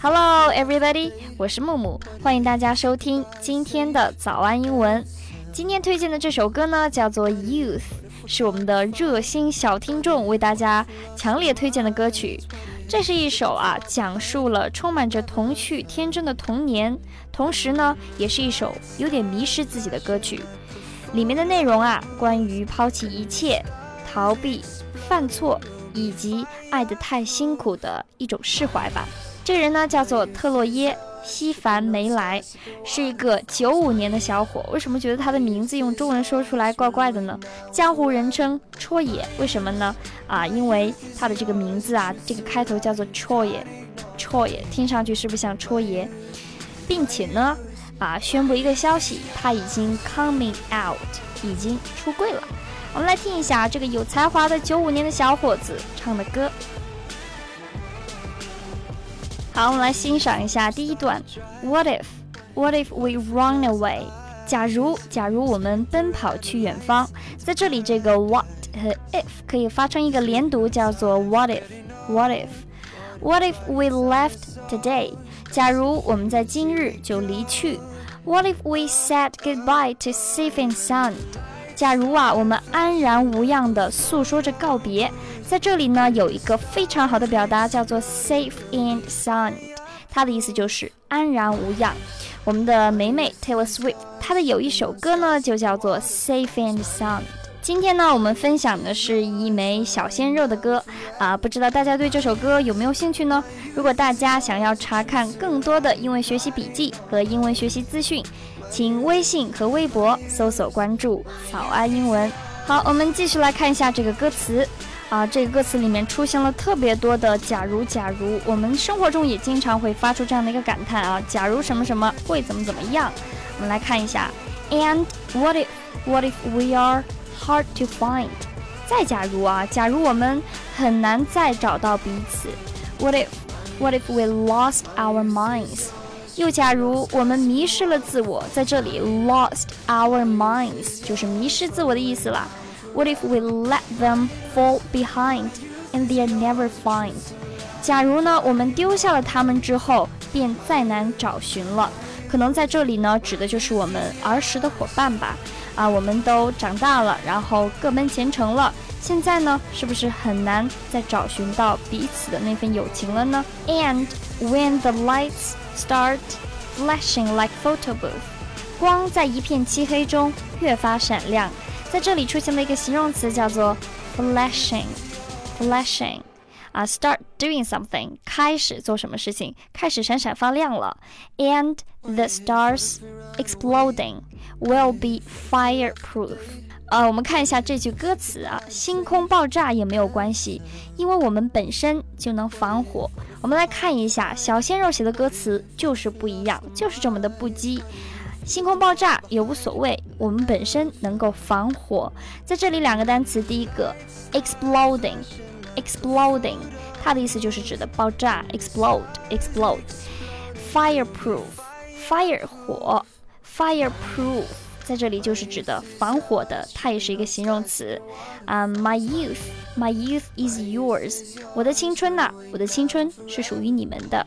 Hello, everybody，我是木木，欢迎大家收听今天的早安英文。今天推荐的这首歌呢，叫做《Youth》，是我们的热心小听众为大家强烈推荐的歌曲。这是一首啊，讲述了充满着童趣、天真的童年，同时呢，也是一首有点迷失自己的歌曲。里面的内容啊，关于抛弃一切、逃避、犯错以及爱得太辛苦的一种释怀吧。这个人呢，叫做特洛耶。西凡梅莱是一个九五年的小伙，为什么觉得他的名字用中文说出来怪怪的呢？江湖人称“戳野”，为什么呢？啊，因为他的这个名字啊，这个开头叫做“戳野”，戳野听上去是不是像戳爷？并且呢，啊，宣布一个消息，他已经 coming out，已经出柜了。我们来听一下这个有才华的九五年的小伙子唱的歌。好，我们来欣赏一下第一段。What if, what if we run away？假如，假如我们奔跑去远方。在这里，这个 what 和 if 可以发成一个连读，叫做 what if, what if, what if we left today？假如我们在今日就离去。What if we said goodbye to safe and sound？假如啊，我们安然无恙地诉说着告别。在这里呢，有一个非常好的表达，叫做 safe and sound，它的意思就是安然无恙。我们的美美 Taylor Swift，她的有一首歌呢，就叫做 safe and sound。今天呢，我们分享的是一枚小鲜肉的歌啊，不知道大家对这首歌有没有兴趣呢？如果大家想要查看更多的英文学习笔记和英文学习资讯，请微信和微博搜索关注“早安英文”。好，我们继续来看一下这个歌词。啊，这个歌词里面出现了特别多的“假如”，假如我们生活中也经常会发出这样的一个感叹啊，假如什么什么会怎么怎么样？我们来看一下，And what if what if we are hard to find？再假如啊，假如我们很难再找到彼此，What if what if we lost our minds？又假如我们迷失了自我，在这里 lost our minds 就是迷失自我的意思了。What if we let them fall behind and they are never find？假如呢，我们丢下了他们之后，便再难找寻了。可能在这里呢，指的就是我们儿时的伙伴吧。啊，我们都长大了，然后各奔前程了。现在呢，是不是很难再找寻到彼此的那份友情了呢？And when the lights start flashing like photo booth，光在一片漆黑中越发闪亮。在这里出现了一个形容词，叫做 flashing，flashing，啊，start doing something，开始做什么事情，开始闪闪发亮了。And the stars exploding will be fireproof。呃，我们看一下这句歌词啊，星空爆炸也没有关系，因为我们本身就能防火。我们来看一下小鲜肉写的歌词，就是不一样，就是这么的不羁。星空爆炸也无所谓，我们本身能够防火。在这里两个单词，第一个 exploding，exploding，它的意思就是指的爆炸，explode，explode，fireproof。fireproof，fire 火，fireproof 在这里就是指的防火的，它也是一个形容词。啊，my youth，my youth is yours，我的青春呐，我的青春是属于你们的。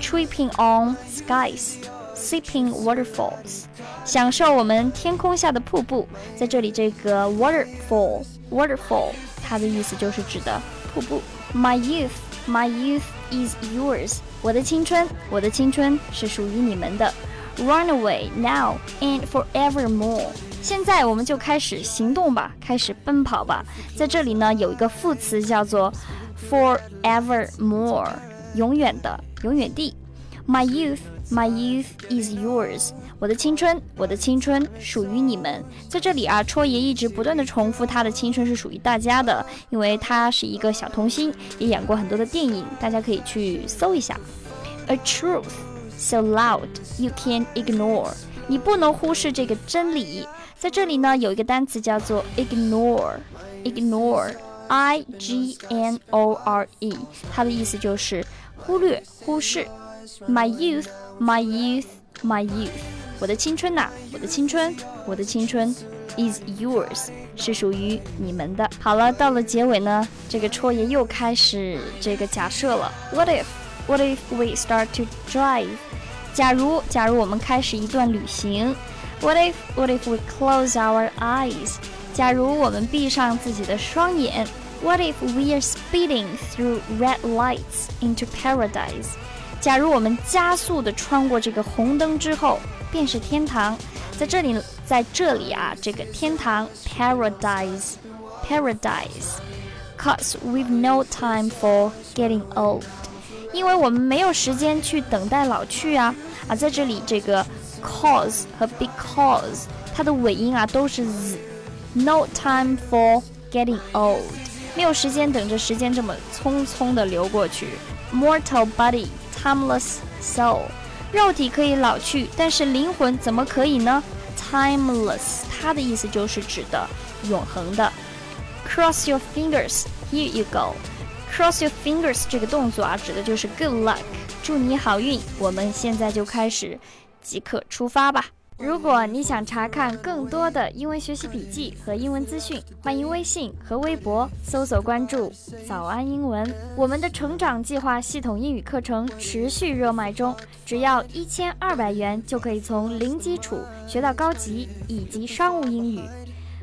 tripping on skies。Sipping waterfalls，享受我们天空下的瀑布。在这里，这个 waterfall，waterfall，它的意思就是指的瀑布。My youth, my youth Is yours。我的青春，我的青春是属于你们的。Run away now and forevermore。现在我们就开始行动吧，开始奔跑吧。在这里呢，有一个副词叫做 forevermore，永远的，永远地。My youth, my youth is yours。我的青春，我的青春属于你们。在这里啊，戳爷一直不断的重复他的青春是属于大家的，因为他是一个小童星，也演过很多的电影，大家可以去搜一下。A truth so loud you can ignore。你不能忽视这个真理。在这里呢，有一个单词叫做 ignore，ignore，i g n o r e，它的意思就是忽略、忽视。My youth, my youth, my youth。 我的青春呐，我的青春，我的青春 is yours，是属于你们的。好了，到了结尾呢，这个戳爷又开始这个假设了。What if, what if we start to drive？假如，假如我们开始一段旅行。What if, what if we close our eyes？假如我们闭上自己的双眼。What if we are speeding through red lights into paradise？ 假如我们加速的穿过这个红灯之后，便是天堂。在这里，在这里啊，这个天堂 paradise，paradise，cause we've no time for getting old，因为我们没有时间去等待老去啊啊，在这里这个 cause 和 because 它的尾音啊都是 z，no time for getting old。没有时间等着时间这么匆匆的流过去。Mortal body, timeless soul，肉体可以老去，但是灵魂怎么可以呢？Timeless，它的意思就是指的永恒的。Cross your fingers, here you go. Cross your fingers 这个动作啊，指的就是 good luck，祝你好运。我们现在就开始，即刻出发吧。如果你想查看更多的英文学习笔记和英文资讯，欢迎微信和微博搜索关注“早安英文”。我们的成长计划系统英语课程持续热卖中，只要一千二百元就可以从零基础学到高级以及商务英语。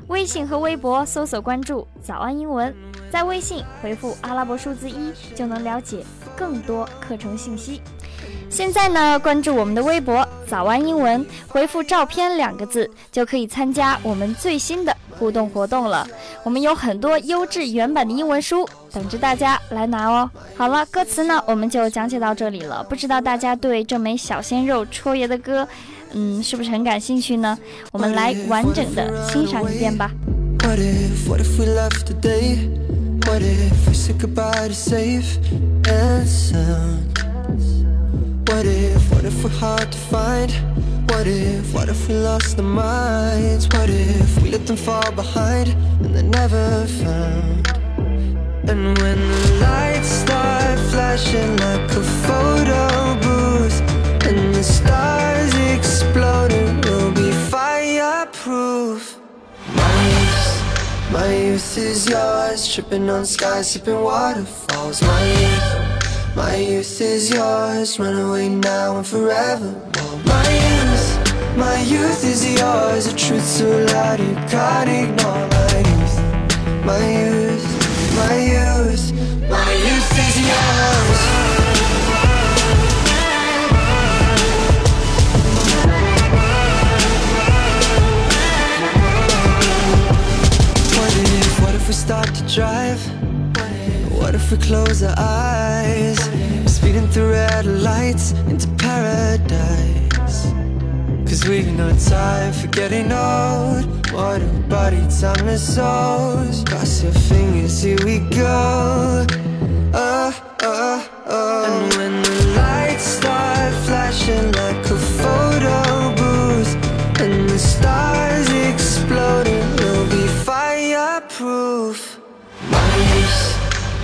微信和微博搜索关注“早安英文”，在微信回复阿拉伯数字一就能了解更多课程信息。现在呢，关注我们的微博“早安英文”，回复“照片”两个字，就可以参加我们最新的互动活动了。我们有很多优质原版的英文书等着大家来拿哦。好了，歌词呢，我们就讲解到这里了。不知道大家对这枚小鲜肉戳爷的歌，嗯，是不是很感兴趣呢？我们来完整的欣赏一遍吧。What if, what if we're hard to find? What if, what if we lost our minds? What if we let them fall behind and they're never found? And when the lights start flashing like a photo booth And the stars exploding, we'll be fireproof My youth, my youth is yours Tripping on skies, sipping waterfalls My youth my youth is yours, run away now and forever. My youth, my youth is yours, a truth so loud you can't ignore. My youth, my youth, my youth, my youth is yours. What if, what if we start to drive? What if we close our eyes? Through red lights into paradise. Cause we've no time for getting old. A body, time is souls. Cross your fingers, here we go. Oh, oh, oh. And when the lights start flashing like a and the stars exploding, we'll be fireproof.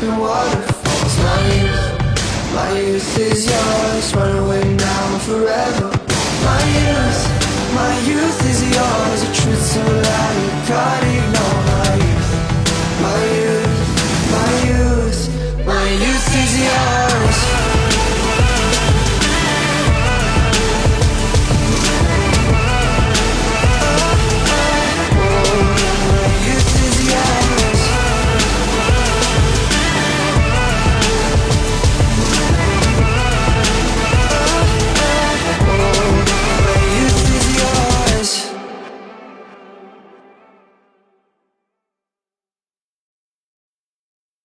skies, waterfalls. My youth, my youth is yours Run away now forever. My youth, my youth is yours A truth so